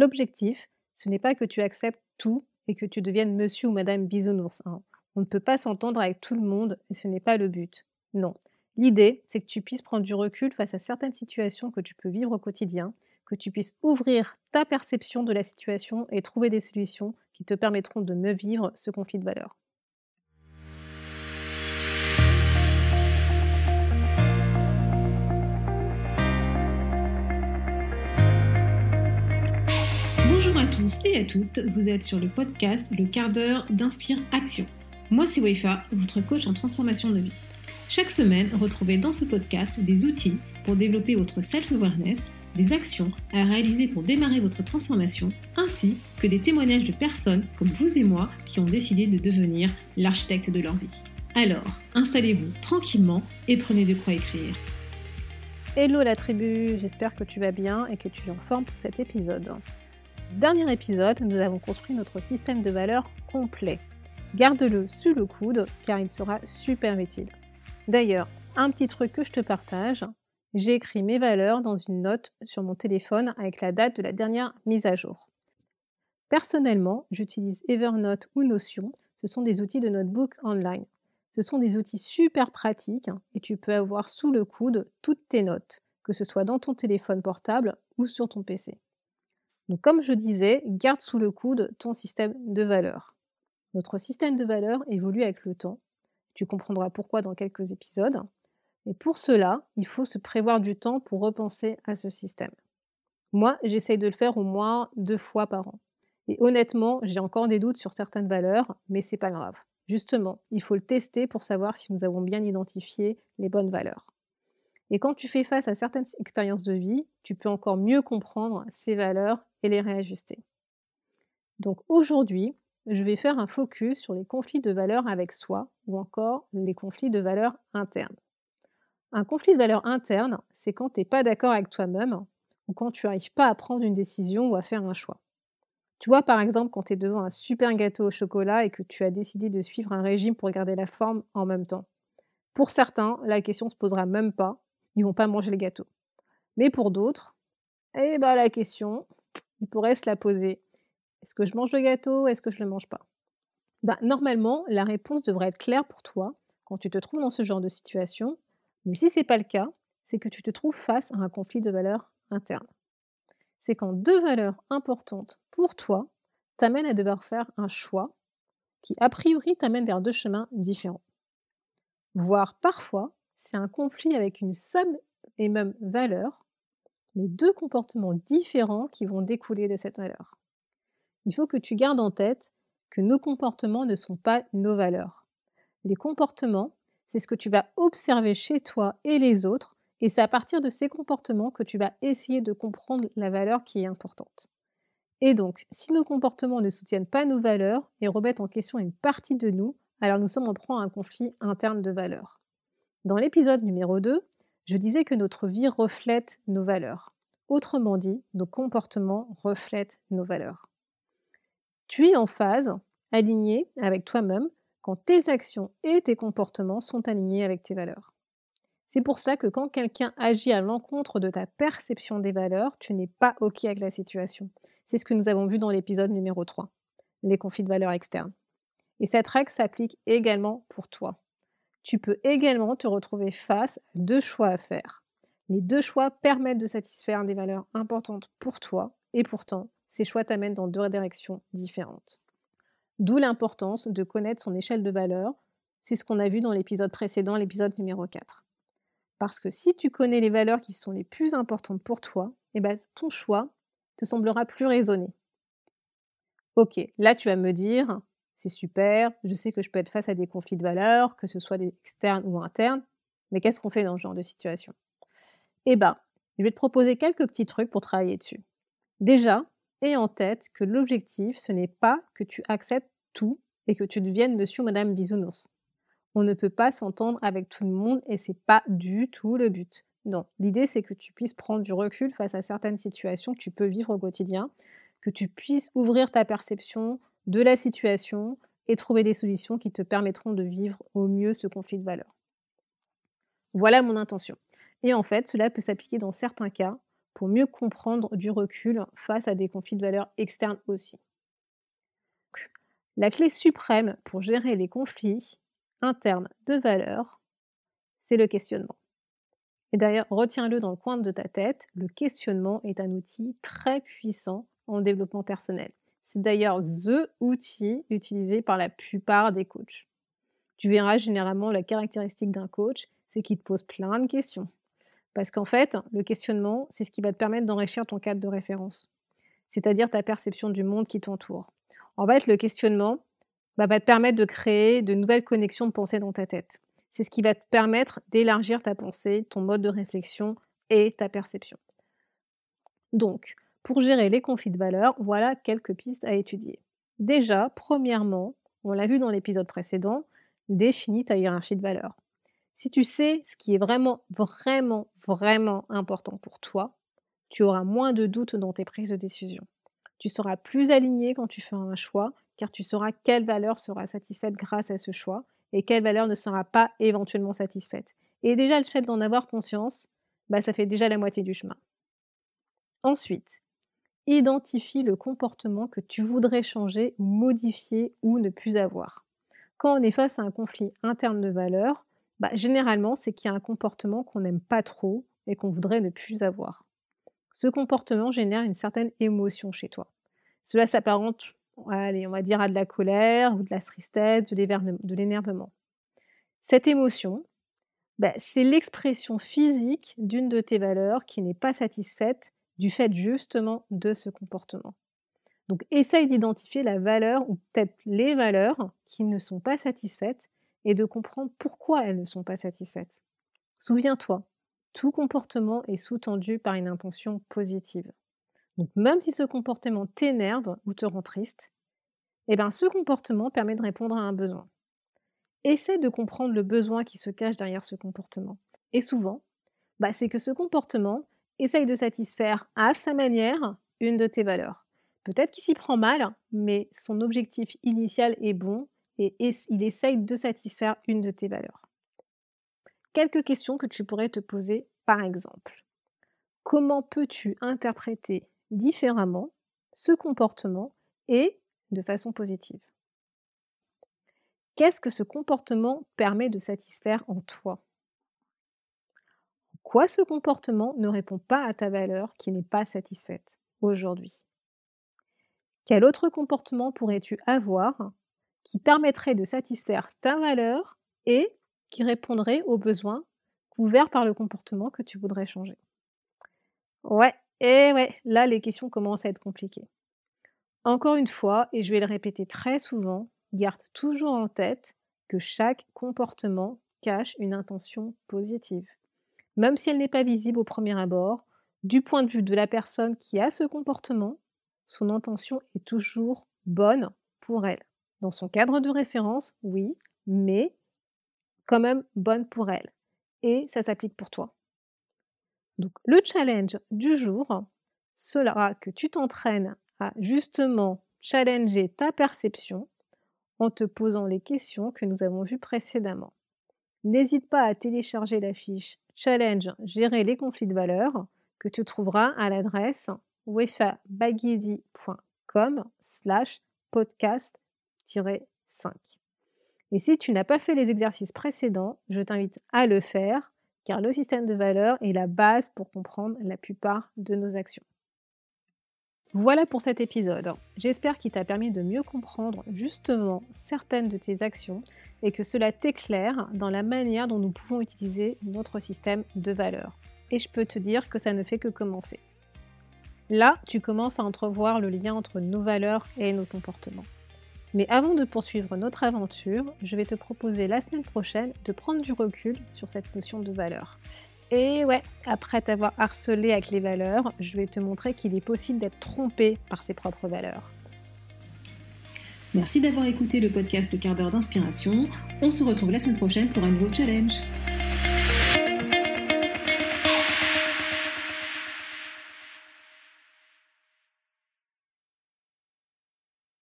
L'objectif, ce n'est pas que tu acceptes tout et que tu deviennes monsieur ou madame bisounours. Hein. On ne peut pas s'entendre avec tout le monde et ce n'est pas le but. Non. L'idée, c'est que tu puisses prendre du recul face à certaines situations que tu peux vivre au quotidien, que tu puisses ouvrir ta perception de la situation et trouver des solutions qui te permettront de mieux vivre ce conflit de valeurs. Tous et à toutes, vous êtes sur le podcast Le quart d'heure d'Inspire Action. Moi c'est Waifa, votre coach en transformation de vie. Chaque semaine, retrouvez dans ce podcast des outils pour développer votre self-awareness, des actions à réaliser pour démarrer votre transformation, ainsi que des témoignages de personnes comme vous et moi qui ont décidé de devenir l'architecte de leur vie. Alors, installez-vous tranquillement et prenez de quoi écrire. Hello la tribu, j'espère que tu vas bien et que tu es en forme pour cet épisode. Dernier épisode, nous avons construit notre système de valeurs complet. Garde-le sous le coude car il sera super utile. D'ailleurs, un petit truc que je te partage, j'ai écrit mes valeurs dans une note sur mon téléphone avec la date de la dernière mise à jour. Personnellement, j'utilise Evernote ou Notion, ce sont des outils de notebook online. Ce sont des outils super pratiques et tu peux avoir sous le coude toutes tes notes, que ce soit dans ton téléphone portable ou sur ton PC. Donc comme je disais, garde sous le coude ton système de valeurs. Notre système de valeurs évolue avec le temps. Tu comprendras pourquoi dans quelques épisodes. Et pour cela, il faut se prévoir du temps pour repenser à ce système. Moi, j'essaye de le faire au moins deux fois par an. Et honnêtement, j'ai encore des doutes sur certaines valeurs, mais c'est pas grave. Justement, il faut le tester pour savoir si nous avons bien identifié les bonnes valeurs. Et quand tu fais face à certaines expériences de vie, tu peux encore mieux comprendre ces valeurs et les réajuster. Donc aujourd'hui, je vais faire un focus sur les conflits de valeurs avec soi ou encore les conflits de valeurs internes. Un conflit de valeurs interne, c'est quand tu n'es pas d'accord avec toi-même ou quand tu n'arrives pas à prendre une décision ou à faire un choix. Tu vois, par exemple, quand tu es devant un super gâteau au chocolat et que tu as décidé de suivre un régime pour garder la forme en même temps. Pour certains, la question ne se posera même pas, ils vont pas manger le gâteau. Mais pour d'autres, eh ben, la question, ils pourraient se la poser. Est-ce que je mange le gâteau? Est-ce que je ne le mange pas? Ben, Normalement, la réponse devrait être claire pour toi quand tu te trouves dans ce genre de situation. Mais si ce n'est pas le cas, c'est que tu te trouves face à un conflit de valeurs interne. C'est quand deux valeurs importantes pour toi t'amènent à devoir faire un choix qui, a priori, t'amène vers deux chemins différents. Voire parfois, c'est un conflit avec une somme et même valeur, mais deux comportements différents qui vont découler de cette valeur. Il faut que tu gardes en tête que nos comportements ne sont pas nos valeurs. Les comportements, c'est ce que tu vas observer chez toi et les autres, et c'est à partir de ces comportements que tu vas essayer de comprendre la valeur qui est importante. Et donc, si nos comportements ne soutiennent pas nos valeurs et remettent en question une partie de nous, alors nous sommes en proie à un conflit interne de valeurs. Dans l'épisode numéro 2, je disais que notre vie reflète nos valeurs. Autrement dit, nos comportements reflètent nos valeurs. Tu es en phase, aligné avec toi-même, quand tes actions et tes comportements sont alignés avec tes valeurs. C'est pour ça que quand quelqu'un agit à l'encontre de ta perception des valeurs, tu n'es pas OK avec la situation. C'est ce que nous avons vu dans l'épisode numéro 3, les conflits de valeurs externes. Et cette règle s'applique également pour toi tu peux également te retrouver face à deux choix à faire. Les deux choix permettent de satisfaire des valeurs importantes pour toi et pourtant, ces choix t'amènent dans deux directions différentes. D'où l'importance de connaître son échelle de valeurs. C'est ce qu'on a vu dans l'épisode précédent, l'épisode numéro 4. Parce que si tu connais les valeurs qui sont les plus importantes pour toi, eh ben, ton choix te semblera plus raisonné. Ok, là tu vas me dire, c'est super, je sais que je peux être face à des conflits de valeurs, que ce soit externes ou internes, mais qu'est-ce qu'on fait dans ce genre de situation? Eh bien, je vais te proposer quelques petits trucs pour travailler dessus. Déjà, aie en tête que l'objectif, ce n'est pas que tu acceptes tout et que tu deviennes monsieur ou madame bisounours. On ne peut pas s'entendre avec tout le monde et c'est pas du tout le but. Non, l'idée c'est que tu puisses prendre du recul face à certaines situations que tu peux vivre au quotidien, que tu puisses ouvrir ta perception, de la situation et trouver des solutions qui te permettront de vivre au mieux ce conflit de valeurs. Voilà mon intention. Et en fait, cela peut s'appliquer dans certains cas pour mieux comprendre du recul face à des conflits de valeurs externes aussi. La clé suprême pour gérer les conflits internes de valeurs, c'est le questionnement. Et d'ailleurs, retiens-le dans le coin de ta tête, le questionnement est un outil très puissant en développement personnel. C'est d'ailleurs THE outil utilisé par la plupart des coachs. Tu verras généralement la caractéristique d'un coach, c'est qu'il te pose plein de questions. Parce qu'en fait, le questionnement, c'est ce qui va te permettre d'enrichir ton cadre de référence, c'est-à-dire ta perception du monde qui t'entoure. En fait, le questionnement bah, va te permettre de créer de nouvelles connexions de pensée dans ta tête. C'est ce qui va te permettre d'élargir ta pensée, ton mode de réflexion et ta perception. Donc, pour gérer les conflits de valeurs, voilà quelques pistes à étudier. Déjà, premièrement, on l'a vu dans l'épisode précédent, définis ta hiérarchie de valeurs. Si tu sais ce qui est vraiment, vraiment, vraiment important pour toi, tu auras moins de doutes dans tes prises de décision. Tu seras plus aligné quand tu feras un choix, car tu sauras quelle valeur sera satisfaite grâce à ce choix et quelle valeur ne sera pas éventuellement satisfaite. Et déjà, le fait d'en avoir conscience, bah, ça fait déjà la moitié du chemin. Ensuite, identifie le comportement que tu voudrais changer modifier ou ne plus avoir. Quand on est face à un conflit interne de valeurs, bah, généralement, c'est qu'il y a un comportement qu'on n'aime pas trop et qu'on voudrait ne plus avoir. Ce comportement génère une certaine émotion chez toi. Cela s'apparente, on dire, à de la colère ou de la tristesse, de l'énervement. Cette émotion, bah, c'est l'expression physique d'une de tes valeurs qui n'est pas satisfaite du fait justement de ce comportement. Donc essaye d'identifier la valeur ou peut-être les valeurs qui ne sont pas satisfaites et de comprendre pourquoi elles ne sont pas satisfaites. Souviens-toi, tout comportement est sous-tendu par une intention positive. Donc même si ce comportement t'énerve ou te rend triste, eh bien ce comportement permet de répondre à un besoin. Essaie de comprendre le besoin qui se cache derrière ce comportement. Et souvent, bah, c'est que ce comportement essaye de satisfaire à sa manière une de tes valeurs. Peut-être qu'il s'y prend mal, mais son objectif initial est bon et il essaye de satisfaire une de tes valeurs. Quelques questions que tu pourrais te poser par exemple. Comment peux-tu interpréter différemment ce comportement et de façon positive? Qu'est-ce que ce comportement permet de satisfaire en toi? Quoi ce comportement ne répond pas à ta valeur qui n'est pas satisfaite aujourd'hui? Quel autre comportement pourrais-tu avoir qui permettrait de satisfaire ta valeur et qui répondrait aux besoins couverts par le comportement que tu voudrais changer? Ouais, et ouais, là les questions commencent à être compliquées. Encore une fois, et je vais le répéter très souvent, garde toujours en tête que chaque comportement cache une intention positive même si elle n'est pas visible au premier abord, du point de vue de la personne qui a ce comportement, son intention est toujours bonne pour elle. Dans son cadre de référence, oui, mais quand même bonne pour elle. Et ça s'applique pour toi. Donc le challenge du jour sera que tu t'entraînes à justement challenger ta perception en te posant les questions que nous avons vues précédemment. N'hésite pas à télécharger la fiche Challenge Gérer les conflits de valeurs que tu trouveras à l'adresse wefabagidi.com slash podcast-5. Et si tu n'as pas fait les exercices précédents, je t'invite à le faire car le système de valeurs est la base pour comprendre la plupart de nos actions. Voilà pour cet épisode. J'espère qu'il t'a permis de mieux comprendre justement certaines de tes actions et que cela t'éclaire dans la manière dont nous pouvons utiliser notre système de valeurs. Et je peux te dire que ça ne fait que commencer. Là, tu commences à entrevoir le lien entre nos valeurs et nos comportements. Mais avant de poursuivre notre aventure, je vais te proposer la semaine prochaine de prendre du recul sur cette notion de valeur et ouais, après t'avoir harcelé avec les valeurs, je vais te montrer qu'il est possible d'être trompé par ses propres valeurs. Merci d'avoir écouté le podcast Le quart d'heure d'inspiration. On se retrouve la semaine prochaine pour un nouveau challenge.